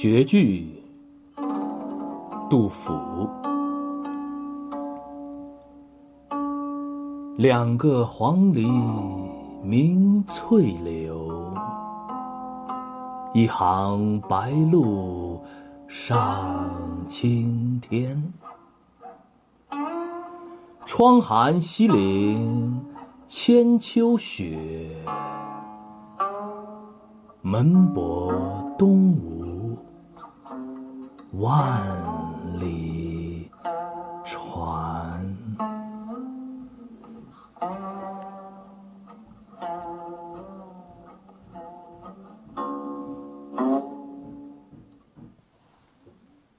绝句，杜甫。两个黄鹂鸣翠柳，一行白鹭上青天。窗含西岭千秋雪，门泊。万里船。